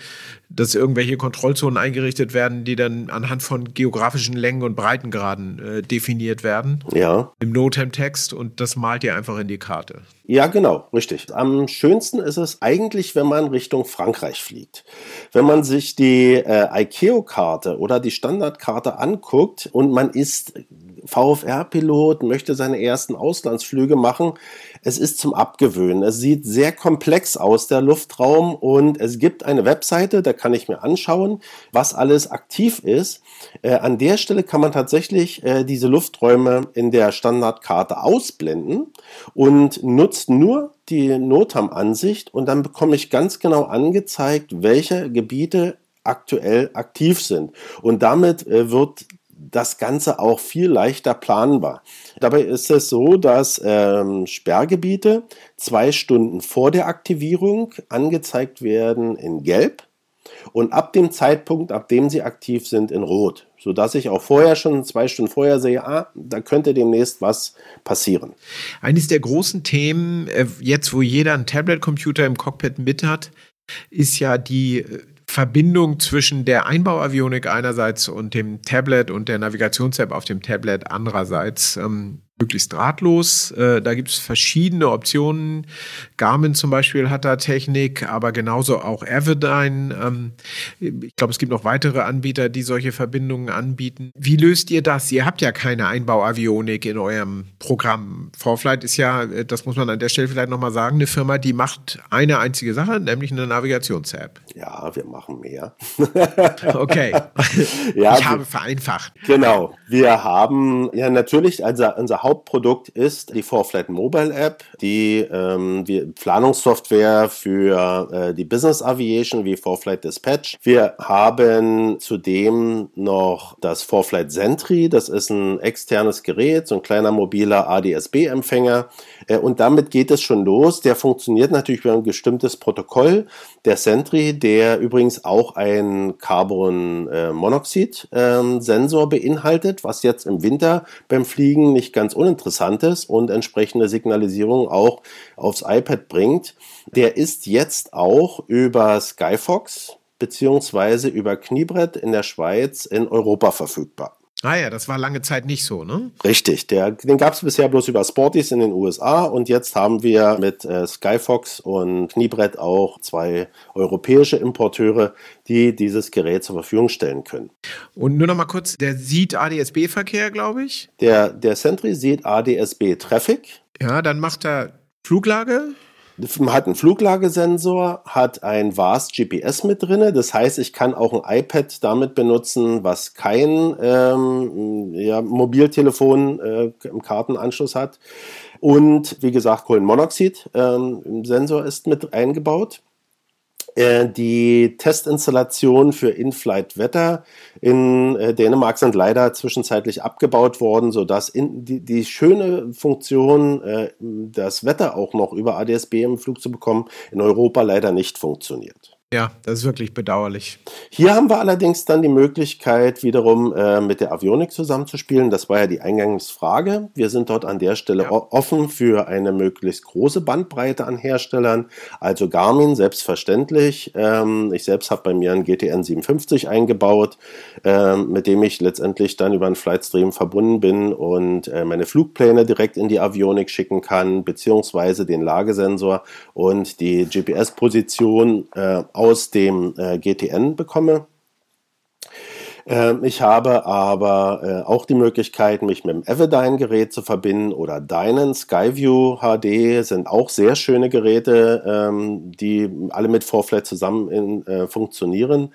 dass irgendwelche Kontrollzonen eingerichtet werden, die dann anhand von geografischen Längen und Breitengraden äh, definiert werden. Ja. Im NOTAM-Text und das malt ihr einfach in die Karte. Ja, genau, richtig. Am schönsten ist es eigentlich, wenn man Richtung Frankreich fliegt. Wenn man sich die äh, ICAO-Karte oder die Standardkarte anguckt und man ist VFR-Pilot, möchte seine ersten Auslandsflüge machen, es ist zum Abgewöhnen. Es sieht sehr komplex aus, der Luftraum, und es gibt eine Webseite, da kann ich mir anschauen, was alles aktiv ist. Äh, an der Stelle kann man tatsächlich äh, diese Lufträume in der Standardkarte ausblenden und nutzt nur die NOTAM-Ansicht und dann bekomme ich ganz genau angezeigt, welche Gebiete aktuell aktiv sind. Und damit äh, wird das Ganze auch viel leichter planbar. Dabei ist es so, dass ähm, Sperrgebiete zwei Stunden vor der Aktivierung angezeigt werden in Gelb und ab dem Zeitpunkt, ab dem sie aktiv sind, in Rot, sodass ich auch vorher schon zwei Stunden vorher sehe, ah, da könnte demnächst was passieren. Eines der großen Themen, äh, jetzt wo jeder einen Tablet-Computer im Cockpit mit hat, ist ja die äh, Verbindung zwischen der Einbauavionik einerseits und dem Tablet und der Navigations-App auf dem Tablet andererseits. Ähm, möglichst drahtlos. Äh, da gibt es verschiedene Optionen. Garmin zum Beispiel hat da Technik, aber genauso auch Avidyne. Ähm, ich glaube, es gibt noch weitere Anbieter, die solche Verbindungen anbieten. Wie löst ihr das? Ihr habt ja keine Einbauavionik in eurem Programm. Vorflight ist ja, äh, das muss man an der Stelle vielleicht nochmal sagen, eine Firma, die macht eine einzige Sache, nämlich eine Navigations-App. Ja, wir machen mehr. okay. ja, ich habe vereinfacht. Genau. Wir haben ja natürlich, also unser Hauptprodukt ist die Forflight Mobile App, die, ähm, die Planungssoftware für äh, die Business Aviation wie Forflight Dispatch. Wir haben zudem noch das Forflight Sentry, das ist ein externes Gerät, so ein kleiner mobiler ADS-B-Empfänger. Äh, und damit geht es schon los. Der funktioniert natürlich über ein bestimmtes Protokoll. Der Sentry, der übrigens auch ein Carbon-Monoxid-Sensor beinhaltet, was jetzt im Winter beim Fliegen nicht ganz uninteressant ist und entsprechende Signalisierung auch aufs iPad bringt. Der ist jetzt auch über Skyfox beziehungsweise über Kniebrett in der Schweiz in Europa verfügbar. Ah ja, das war lange Zeit nicht so, ne? Richtig, der, den gab es bisher bloß über Sporties in den USA und jetzt haben wir mit äh, Skyfox und Kniebrett auch zwei europäische Importeure, die dieses Gerät zur Verfügung stellen können. Und nur noch mal kurz, der sieht ADS-B-Verkehr, glaube ich? Der, der Sentry sieht ADS-B-Traffic. Ja, dann macht er Fluglage hat einen Fluglagesensor, hat ein VAS GPS mit drinne. Das heißt, ich kann auch ein iPad damit benutzen, was kein ähm, ja, Mobiltelefon äh, im Kartenanschluss hat. Und wie gesagt, Kohlenmonoxid-Sensor ähm, ist mit eingebaut. Äh, die Testinstallationen für In-Flight-Wetter in äh, Dänemark sind leider zwischenzeitlich abgebaut worden, sodass in, die, die schöne Funktion, äh, das Wetter auch noch über ADS-B im Flug zu bekommen, in Europa leider nicht funktioniert. Ja, das ist wirklich bedauerlich. Hier haben wir allerdings dann die Möglichkeit, wiederum äh, mit der Avionik zusammenzuspielen. Das war ja die Eingangsfrage. Wir sind dort an der Stelle ja. offen für eine möglichst große Bandbreite an Herstellern. Also Garmin, selbstverständlich. Ähm, ich selbst habe bei mir einen GTN 57 eingebaut, ähm, mit dem ich letztendlich dann über einen Flightstream verbunden bin und äh, meine Flugpläne direkt in die Avionik schicken kann, beziehungsweise den Lagesensor und die GPS-Position äh, aus dem äh, GTN bekomme. Ähm, ich habe aber äh, auch die Möglichkeit, mich mit dem Everdyne-Gerät zu verbinden oder deinen Skyview HD sind auch sehr schöne Geräte, ähm, die alle mit Forflight zusammen in, äh, funktionieren.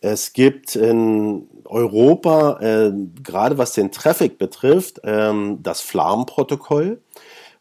Es gibt in Europa, äh, gerade was den Traffic betrifft, ähm, das FLAM-Protokoll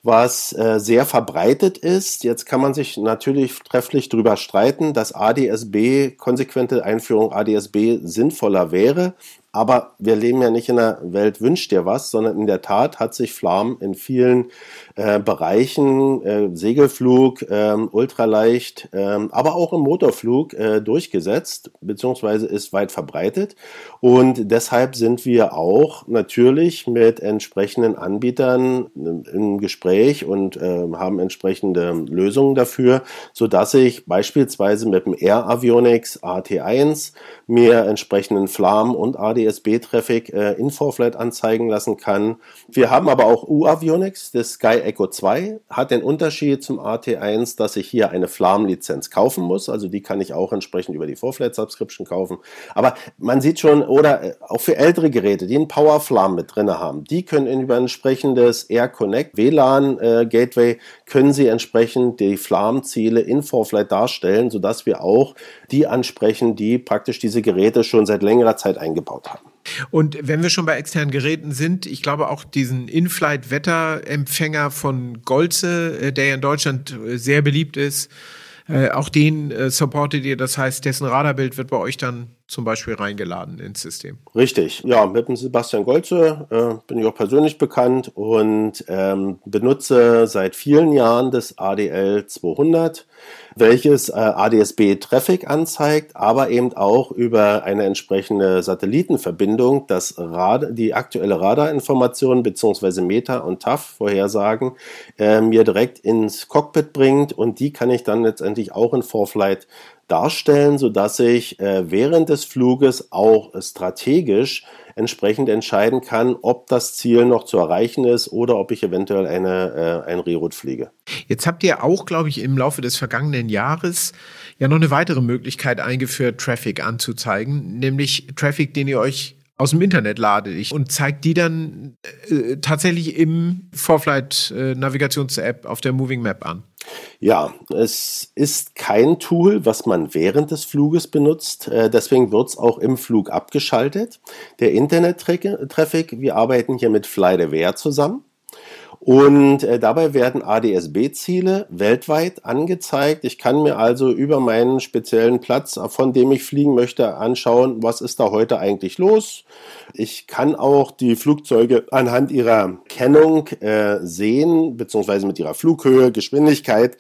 was äh, sehr verbreitet ist. Jetzt kann man sich natürlich trefflich darüber streiten, dass ADSB, konsequente Einführung ADSB sinnvoller wäre. Aber wir leben ja nicht in einer Welt wünscht dir was, sondern in der Tat hat sich Flam in vielen äh, Bereichen, äh, Segelflug, äh, ultraleicht, äh, aber auch im Motorflug äh, durchgesetzt, beziehungsweise ist weit verbreitet. Und deshalb sind wir auch natürlich mit entsprechenden Anbietern im Gespräch und äh, haben entsprechende Lösungen dafür, so dass ich beispielsweise mit dem Air Avionics AT1 mir entsprechenden Flam und ADS DSB-Traffic äh, in Forflight anzeigen lassen kann. Wir haben aber auch U-Avionics, das Sky Echo 2, hat den Unterschied zum AT1, dass ich hier eine Flam-Lizenz kaufen muss. Also die kann ich auch entsprechend über die Forflight-Subscription kaufen. Aber man sieht schon, oder äh, auch für ältere Geräte, die einen Power Flam mit drin haben, die können über entsprechendes Air Connect WLAN äh, können sie entsprechend die Flam-Ziele in Forflight darstellen, sodass wir auch die ansprechen, die praktisch diese Geräte schon seit längerer Zeit eingebaut haben. Und wenn wir schon bei externen Geräten sind, ich glaube auch diesen In-Flight-Wetterempfänger von Golze, äh, der ja in Deutschland äh, sehr beliebt ist, äh, auch den supportet ihr. Das heißt, dessen Radarbild wird bei euch dann zum Beispiel reingeladen ins System. Richtig, ja, mit dem Sebastian Golze äh, bin ich auch persönlich bekannt und ähm, benutze seit vielen Jahren das ADL 200, welches äh, ADSB Traffic anzeigt, aber eben auch über eine entsprechende Satellitenverbindung das Rad die aktuelle Radarinformation bzw. Meta- und TAF-Vorhersagen äh, mir direkt ins Cockpit bringt und die kann ich dann letztendlich auch in Vorflight darstellen, sodass ich äh, während des Fluges auch strategisch entsprechend entscheiden kann, ob das Ziel noch zu erreichen ist oder ob ich eventuell eine, äh, ein Reroute fliege. Jetzt habt ihr auch, glaube ich, im Laufe des vergangenen Jahres ja noch eine weitere Möglichkeit eingeführt, Traffic anzuzeigen, nämlich Traffic, den ihr euch aus dem Internet ladet und zeigt die dann äh, tatsächlich im Vorflight äh, auf der Moving Map an. Ja, es ist kein Tool, was man während des Fluges benutzt. Äh, deswegen wird es auch im Flug abgeschaltet. Der Internet-Traffic, wir arbeiten hier mit FlightAware zusammen. Und äh, dabei werden ADS-B-Ziele weltweit angezeigt. Ich kann mir also über meinen speziellen Platz, von dem ich fliegen möchte, anschauen, was ist da heute eigentlich los. Ich kann auch die Flugzeuge anhand ihrer Kennung äh, sehen, beziehungsweise mit ihrer Flughöhe, Geschwindigkeit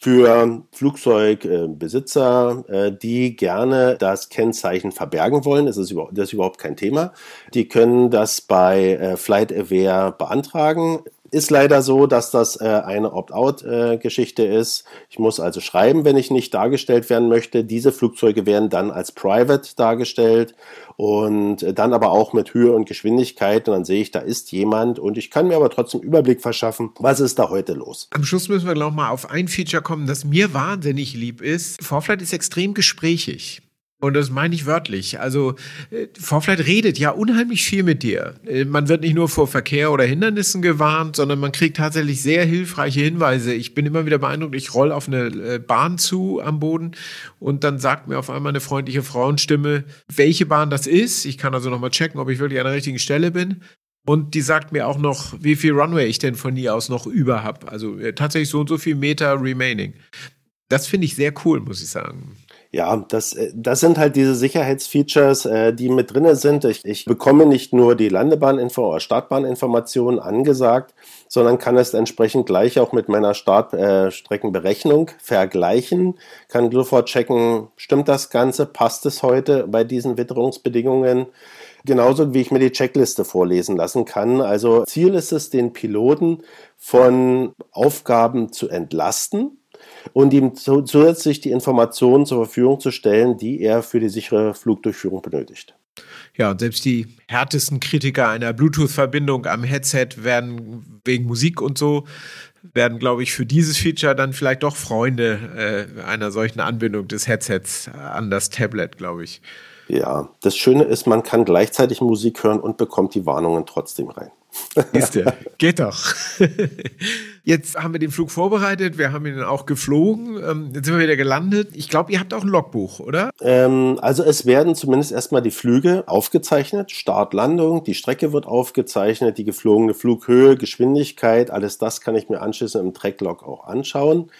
für Flugzeugbesitzer, äh, die gerne das Kennzeichen verbergen wollen. Das ist, überhaupt, das ist überhaupt kein Thema. Die können das bei äh, FlightAware beantragen. Ist leider so, dass das äh, eine Opt-out-Geschichte äh, ist. Ich muss also schreiben, wenn ich nicht dargestellt werden möchte. Diese Flugzeuge werden dann als Private dargestellt und äh, dann aber auch mit Höhe und Geschwindigkeit. Und dann sehe ich, da ist jemand und ich kann mir aber trotzdem Überblick verschaffen, was ist da heute los. Am Schluss müssen wir, glaube mal auf ein Feature kommen, das mir wahnsinnig lieb ist. Vorflight ist extrem gesprächig. Und das meine ich wörtlich. Also äh, Vorflight redet ja unheimlich viel mit dir. Äh, man wird nicht nur vor Verkehr oder Hindernissen gewarnt, sondern man kriegt tatsächlich sehr hilfreiche Hinweise. Ich bin immer wieder beeindruckt, ich roll auf eine äh, Bahn zu am Boden und dann sagt mir auf einmal eine freundliche Frauenstimme, welche Bahn das ist. Ich kann also nochmal checken, ob ich wirklich an der richtigen Stelle bin. Und die sagt mir auch noch, wie viel Runway ich denn von hier aus noch über habe. Also tatsächlich so und so viel Meter remaining. Das finde ich sehr cool, muss ich sagen. Ja, das, äh, das sind halt diese Sicherheitsfeatures, äh, die mit drinne sind. Ich, ich bekomme nicht nur die Landebahninfo oder Startbahninformationen angesagt, sondern kann es entsprechend gleich auch mit meiner Startstreckenberechnung vergleichen, kann sofort checken, stimmt das Ganze, passt es heute bei diesen Witterungsbedingungen. Genauso wie ich mir die Checkliste vorlesen lassen kann. Also Ziel ist es, den Piloten von Aufgaben zu entlasten, und ihm zusätzlich die Informationen zur Verfügung zu stellen, die er für die sichere Flugdurchführung benötigt. Ja, und selbst die härtesten Kritiker einer Bluetooth-Verbindung am Headset werden wegen Musik und so, werden, glaube ich, für dieses Feature dann vielleicht doch Freunde äh, einer solchen Anbindung des Headsets an das Tablet, glaube ich. Ja, das Schöne ist, man kann gleichzeitig Musik hören und bekommt die Warnungen trotzdem rein. Ist der. Geht doch. Jetzt haben wir den Flug vorbereitet, wir haben ihn auch geflogen, ähm, jetzt sind wir wieder gelandet. Ich glaube, ihr habt auch ein Logbuch, oder? Ähm, also es werden zumindest erstmal die Flüge aufgezeichnet, Start, Landung, die Strecke wird aufgezeichnet, die geflogene Flughöhe, Geschwindigkeit, alles das kann ich mir anschließend im Tracklog auch anschauen.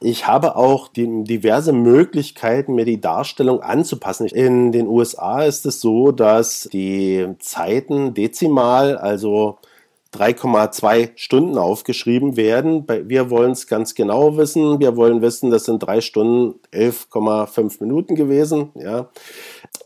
Ich habe auch die, diverse Möglichkeiten, mir die Darstellung anzupassen. In den USA ist es so, dass die Zeiten dezimal, also 3,2 Stunden aufgeschrieben werden. Wir wollen es ganz genau wissen. Wir wollen wissen, das sind drei Stunden 11,5 Minuten gewesen. Ja.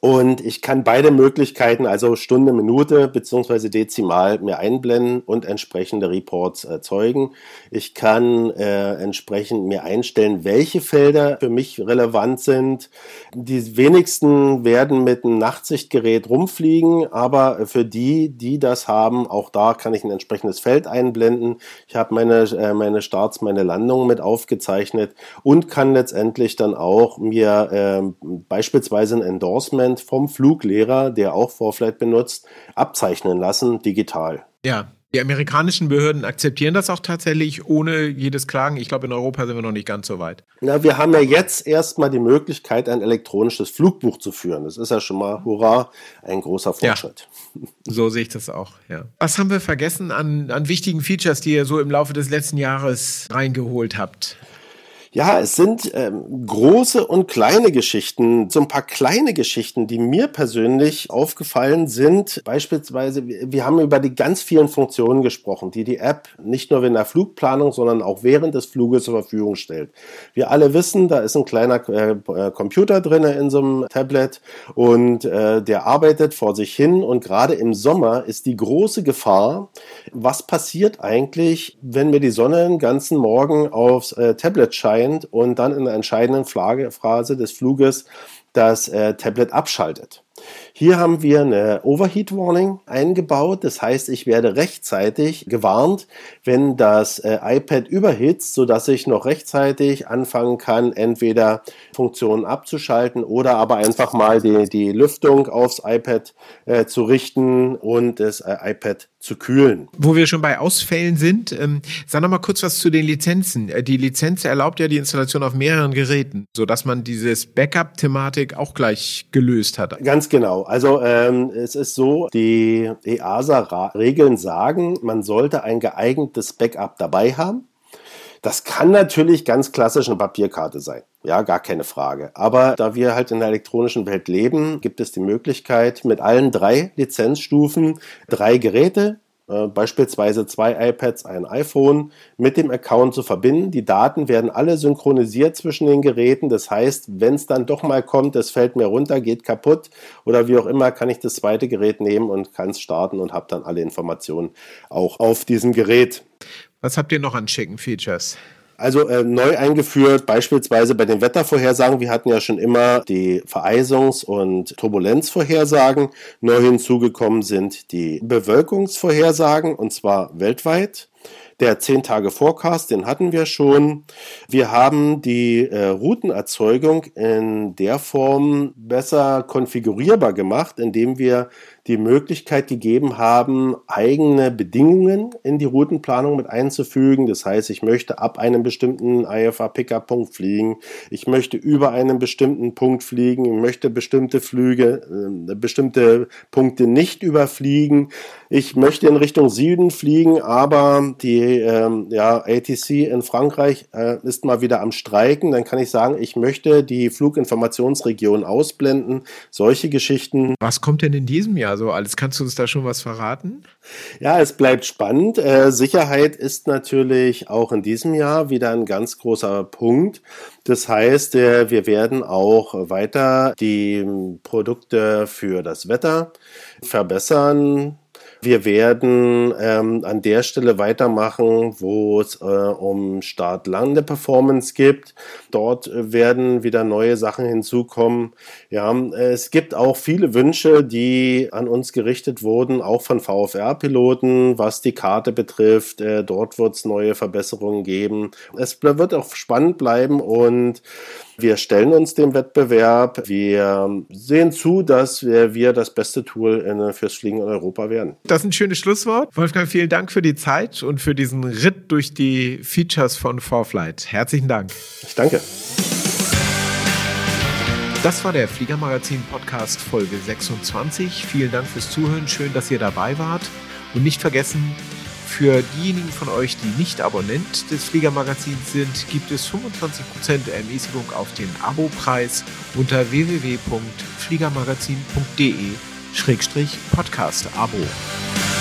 Und ich kann beide Möglichkeiten, also Stunde, Minute beziehungsweise Dezimal, mir einblenden und entsprechende Reports erzeugen. Ich kann äh, entsprechend mir einstellen, welche Felder für mich relevant sind. Die wenigsten werden mit einem Nachtsichtgerät rumfliegen, aber für die, die das haben, auch da kann ich ein entsprechendes Feld einblenden. Ich habe meine, äh, meine Starts, meine Landungen mit aufgezeichnet und kann letztendlich dann auch mir äh, beispielsweise ein Endorsement Content vom Fluglehrer, der auch Vorflight benutzt, abzeichnen lassen, digital. Ja, die amerikanischen Behörden akzeptieren das auch tatsächlich ohne jedes Klagen. Ich glaube, in Europa sind wir noch nicht ganz so weit. Na, wir haben ja jetzt erstmal die Möglichkeit, ein elektronisches Flugbuch zu führen. Das ist ja schon mal, hurra, ein großer Fortschritt. Ja, so sehe ich das auch, ja. Was haben wir vergessen an, an wichtigen Features, die ihr so im Laufe des letzten Jahres reingeholt habt? Ja, es sind ähm, große und kleine Geschichten. So ein paar kleine Geschichten, die mir persönlich aufgefallen sind. Beispielsweise, wir haben über die ganz vielen Funktionen gesprochen, die die App nicht nur in der Flugplanung, sondern auch während des Fluges zur Verfügung stellt. Wir alle wissen, da ist ein kleiner äh, äh Computer drin in so einem Tablet und äh, der arbeitet vor sich hin. Und gerade im Sommer ist die große Gefahr, was passiert eigentlich, wenn mir die Sonne den ganzen Morgen aufs äh, Tablet scheint scheint und dann in der entscheidenden Phase des Fluges das äh, Tablet abschaltet. Hier haben wir eine Overheat Warning eingebaut. Das heißt, ich werde rechtzeitig gewarnt, wenn das äh, iPad überhitzt, sodass ich noch rechtzeitig anfangen kann, entweder Funktionen abzuschalten oder aber einfach mal die, die Lüftung aufs iPad äh, zu richten und das äh, iPad zu kühlen. Wo wir schon bei Ausfällen sind, ähm, sag noch mal kurz was zu den Lizenzen. Äh, die Lizenz erlaubt ja die Installation auf mehreren Geräten, sodass man dieses Backup-Thematik auch gleich gelöst hat. Ganz genau. Also ähm, es ist so, die EASA-Regeln sagen, man sollte ein geeignetes Backup dabei haben. Das kann natürlich ganz klassisch eine Papierkarte sein. Ja, gar keine Frage. Aber da wir halt in der elektronischen Welt leben, gibt es die Möglichkeit, mit allen drei Lizenzstufen drei Geräte äh, beispielsweise zwei iPads, ein iPhone mit dem Account zu verbinden. Die Daten werden alle synchronisiert zwischen den Geräten. Das heißt, wenn es dann doch mal kommt, es fällt mir runter, geht kaputt oder wie auch immer, kann ich das zweite Gerät nehmen und kann es starten und habe dann alle Informationen auch auf diesem Gerät. Was habt ihr noch an schicken Features? Also äh, neu eingeführt, beispielsweise bei den Wettervorhersagen. Wir hatten ja schon immer die Vereisungs- und Turbulenzvorhersagen. Neu hinzugekommen sind die Bewölkungsvorhersagen und zwar weltweit. Der 10-Tage-Forecast, den hatten wir schon. Wir haben die äh, Routenerzeugung in der Form besser konfigurierbar gemacht, indem wir die Möglichkeit gegeben haben, eigene Bedingungen in die Routenplanung mit einzufügen. Das heißt, ich möchte ab einem bestimmten IFA-Pickup-Punkt fliegen, ich möchte über einen bestimmten Punkt fliegen, ich möchte bestimmte Flüge, äh, bestimmte Punkte nicht überfliegen. Ich möchte in Richtung Süden fliegen, aber die ähm, ja, ATC in Frankreich äh, ist mal wieder am Streiken. Dann kann ich sagen, ich möchte die Fluginformationsregion ausblenden. Solche Geschichten. Was kommt denn in diesem Jahr? So alles. Kannst du uns da schon was verraten? Ja, es bleibt spannend. Äh, Sicherheit ist natürlich auch in diesem Jahr wieder ein ganz großer Punkt. Das heißt, äh, wir werden auch weiter die Produkte für das Wetter verbessern. Wir werden ähm, an der Stelle weitermachen, wo es äh, um Start-Lande-Performance gibt. Dort äh, werden wieder neue Sachen hinzukommen. Ja, es gibt auch viele Wünsche, die an uns gerichtet wurden, auch von VFR-Piloten, was die Karte betrifft. Äh, dort wird es neue Verbesserungen geben. Es wird auch spannend bleiben und wir stellen uns dem Wettbewerb. Wir sehen zu, dass wir, wir das beste Tool in, fürs Fliegen in Europa werden. Das ist ein schönes Schlusswort. Wolfgang, vielen Dank für die Zeit und für diesen Ritt durch die Features von Forflight. Herzlichen Dank. Ich danke. Das war der Fliegermagazin Podcast Folge 26. Vielen Dank fürs Zuhören. Schön, dass ihr dabei wart. Und nicht vergessen, für diejenigen von euch, die nicht Abonnent des Fliegermagazins sind, gibt es 25% Ermäßigung auf den Abo-Preis unter www.fliegermagazin.de-podcast-Abo.